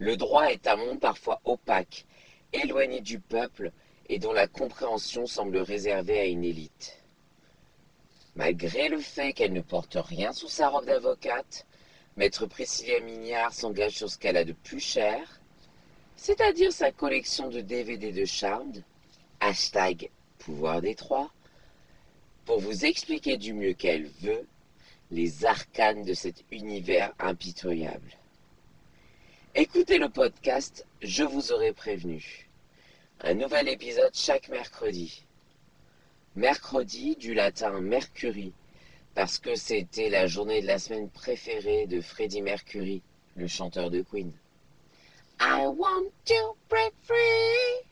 Le droit est un monde parfois opaque, éloigné du peuple et dont la compréhension semble réservée à une élite. Malgré le fait qu'elle ne porte rien sous sa robe d'avocate, Maître Priscilla Mignard s'engage sur ce qu'elle a de plus cher, c'est-à-dire sa collection de DVD de Charmed, hashtag pouvoir des trois, pour vous expliquer du mieux qu'elle veut les arcanes de cet univers impitoyable. Écoutez le podcast, je vous aurai prévenu. Un nouvel épisode chaque mercredi. Mercredi du latin Mercury, parce que c'était la journée de la semaine préférée de Freddie Mercury, le chanteur de Queen. I want to break free.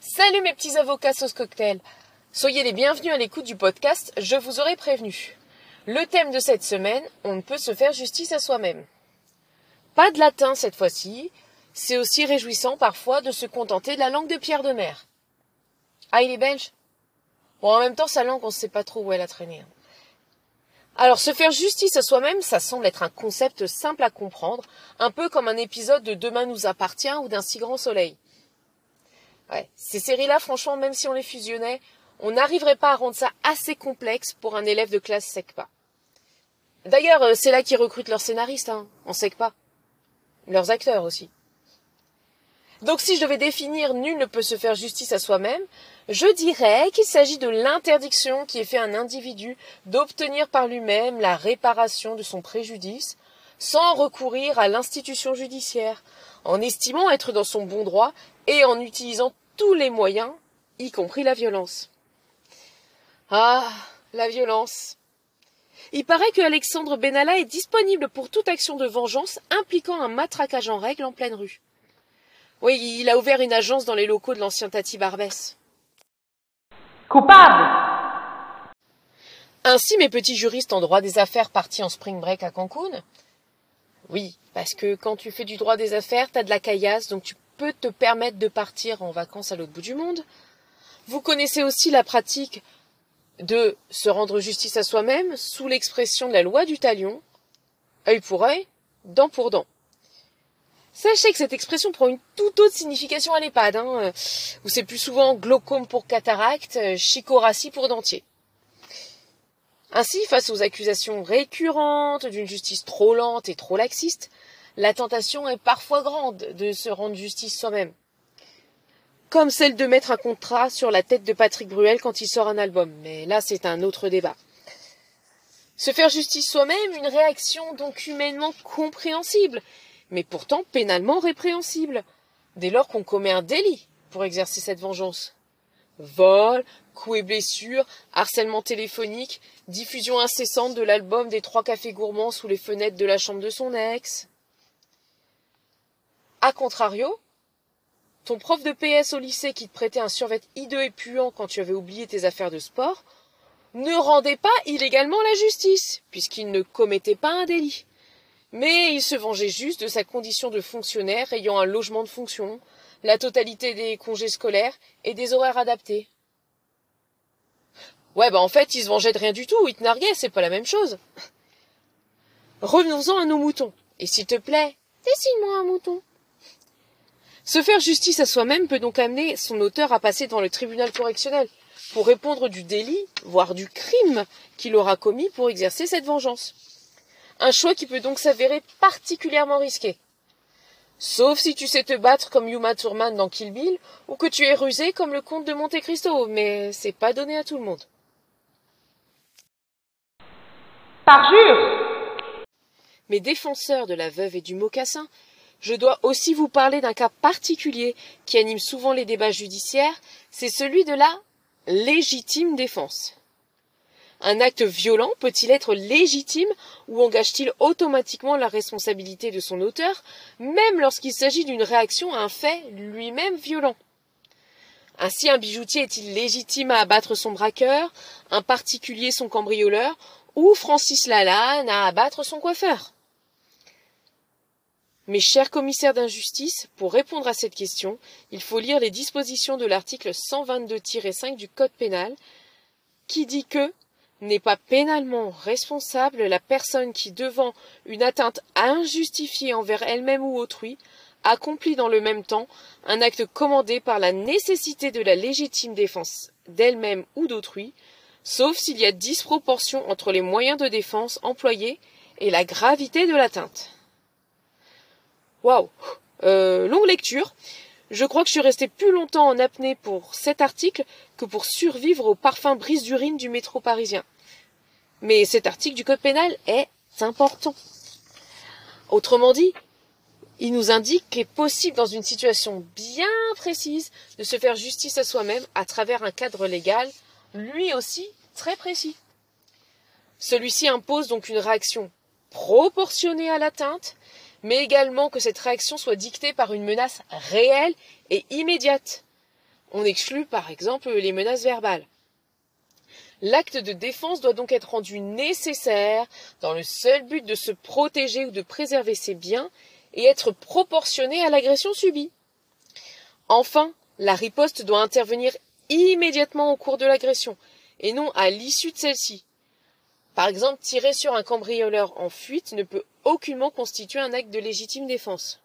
Salut mes petits avocats sauce cocktail. Soyez les bienvenus à l'écoute du podcast Je vous aurai prévenu. Le thème de cette semaine, on ne peut se faire justice à soi-même. Pas de latin cette fois-ci, c'est aussi réjouissant parfois de se contenter de la langue de Pierre de Mer. Ah, il est belge? Bon, en même temps, sa langue, on ne sait pas trop où elle a traîné. Hein. Alors, se faire justice à soi-même, ça semble être un concept simple à comprendre, un peu comme un épisode de Demain nous appartient ou d'un si grand soleil. Ouais, ces séries-là, franchement, même si on les fusionnait, on n'arriverait pas à rendre ça assez complexe pour un élève de classe SECPA. D'ailleurs, euh, c'est là qu'ils recrutent leurs scénaristes, hein, en SECPA. Leurs acteurs aussi. Donc si je devais définir nul ne peut se faire justice à soi-même, je dirais qu'il s'agit de l'interdiction qui est faite à un individu d'obtenir par lui-même la réparation de son préjudice sans recourir à l'institution judiciaire, en estimant être dans son bon droit et en utilisant tous les moyens, y compris la violence. Ah, la violence. Il paraît que Alexandre Benalla est disponible pour toute action de vengeance impliquant un matraquage en règle en pleine rue. Oui, il a ouvert une agence dans les locaux de l'ancien Tati Barbès. Coupable Ainsi mes petits juristes en droit des affaires partis en spring break à Cancun. Oui, parce que quand tu fais du droit des affaires, t'as de la caillasse, donc tu peux te permettre de partir en vacances à l'autre bout du monde. Vous connaissez aussi la pratique de se rendre justice à soi-même sous l'expression de la loi du talion, œil pour œil, dent pour dent. Sachez que cette expression prend une toute autre signification à l'EHPAD, hein, euh, où c'est plus souvent glaucome pour cataracte, euh, chicorassie pour dentier. Ainsi, face aux accusations récurrentes d'une justice trop lente et trop laxiste, la tentation est parfois grande de se rendre justice soi-même. Comme celle de mettre un contrat sur la tête de Patrick Bruel quand il sort un album, mais là c'est un autre débat. Se faire justice soi-même, une réaction donc humainement compréhensible, mais pourtant pénalement répréhensible, dès lors qu'on commet un délit pour exercer cette vengeance. Vol, coups et blessures, harcèlement téléphonique, diffusion incessante de l'album des trois cafés gourmands sous les fenêtres de la chambre de son ex. A contrario, ton prof de PS au lycée qui te prêtait un survêt hideux et puant quand tu avais oublié tes affaires de sport ne rendait pas illégalement la justice, puisqu'il ne commettait pas un délit mais il se vengeait juste de sa condition de fonctionnaire ayant un logement de fonction, la totalité des congés scolaires et des horaires adaptés. Ouais, bah en fait, il se vengeait de rien du tout, il te narguait, c'est pas la même chose. Revenons-en à nos moutons. Et s'il te plaît, dessine-moi un mouton. Se faire justice à soi-même peut donc amener son auteur à passer devant le tribunal correctionnel pour répondre du délit, voire du crime qu'il aura commis pour exercer cette vengeance. Un choix qui peut donc s'avérer particulièrement risqué. Sauf si tu sais te battre comme Yuma Thurman dans Kill Bill, ou que tu es rusé comme le comte de Monte Cristo, mais c'est pas donné à tout le monde. Parjure Mes défenseurs de la veuve et du mocassin, je dois aussi vous parler d'un cas particulier qui anime souvent les débats judiciaires, c'est celui de la légitime défense. Un acte violent peut-il être légitime ou engage-t-il automatiquement la responsabilité de son auteur, même lorsqu'il s'agit d'une réaction à un fait lui-même violent? Ainsi, un bijoutier est-il légitime à abattre son braqueur, un particulier son cambrioleur, ou Francis Lalanne à abattre son coiffeur? Mes chers commissaires d'injustice, pour répondre à cette question, il faut lire les dispositions de l'article 122-5 du Code pénal, qui dit que n'est pas pénalement responsable la personne qui, devant une atteinte injustifiée envers elle-même ou autrui, accomplit dans le même temps un acte commandé par la nécessité de la légitime défense d'elle-même ou d'autrui, sauf s'il y a disproportion entre les moyens de défense employés et la gravité de l'atteinte. Waouh euh, Longue lecture. Je crois que je suis restée plus longtemps en apnée pour cet article que pour survivre au parfum brise d'urine du métro parisien. Mais cet article du Code pénal est important. Autrement dit, il nous indique qu'il est possible dans une situation bien précise de se faire justice à soi-même à travers un cadre légal, lui aussi très précis. Celui-ci impose donc une réaction proportionnée à l'atteinte, mais également que cette réaction soit dictée par une menace réelle et immédiate. On exclut par exemple les menaces verbales. L'acte de défense doit donc être rendu nécessaire dans le seul but de se protéger ou de préserver ses biens et être proportionné à l'agression subie. Enfin, la riposte doit intervenir immédiatement au cours de l'agression et non à l'issue de celle-ci. Par exemple, tirer sur un cambrioleur en fuite ne peut aucunement constituer un acte de légitime défense.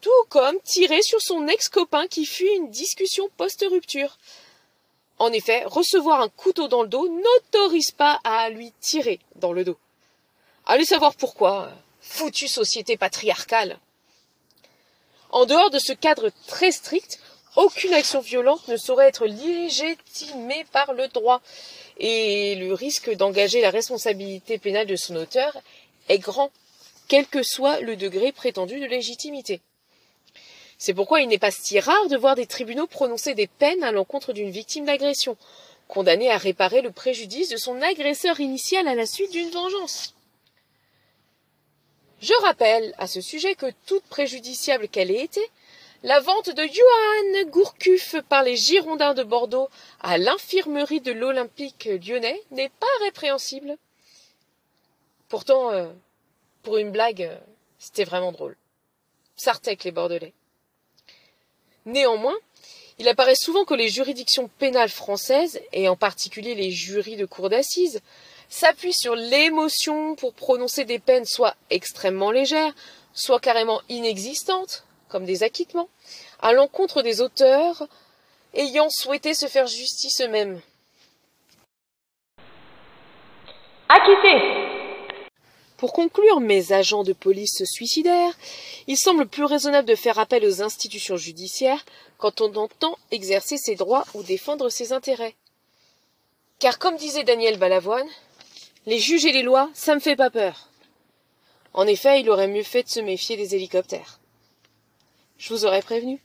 Tout comme tirer sur son ex-copain qui fuit une discussion post-rupture. En effet, recevoir un couteau dans le dos n'autorise pas à lui tirer dans le dos. Allez savoir pourquoi. Foutue société patriarcale. En dehors de ce cadre très strict, aucune action violente ne saurait être légitimée par le droit, et le risque d'engager la responsabilité pénale de son auteur est grand, quel que soit le degré prétendu de légitimité. C'est pourquoi il n'est pas si rare de voir des tribunaux prononcer des peines à l'encontre d'une victime d'agression, condamnée à réparer le préjudice de son agresseur initial à la suite d'une vengeance. Je rappelle à ce sujet que toute préjudiciable qu'elle ait été, la vente de Johann Gourcuff par les Girondins de Bordeaux à l'infirmerie de l'Olympique lyonnais n'est pas répréhensible. Pourtant, euh, pour une blague, euh, c'était vraiment drôle. Sartec les Bordelais. Néanmoins, il apparaît souvent que les juridictions pénales françaises, et en particulier les jurys de cour d'assises, s'appuient sur l'émotion pour prononcer des peines soit extrêmement légères, soit carrément inexistantes, comme des acquittements, à l'encontre des auteurs ayant souhaité se faire justice eux-mêmes. Acquitté pour conclure, mes agents de police suicidaires, il semble plus raisonnable de faire appel aux institutions judiciaires quand on entend exercer ses droits ou défendre ses intérêts. Car comme disait Daniel Balavoine, les juges et les lois, ça me fait pas peur. En effet, il aurait mieux fait de se méfier des hélicoptères. Je vous aurais prévenu.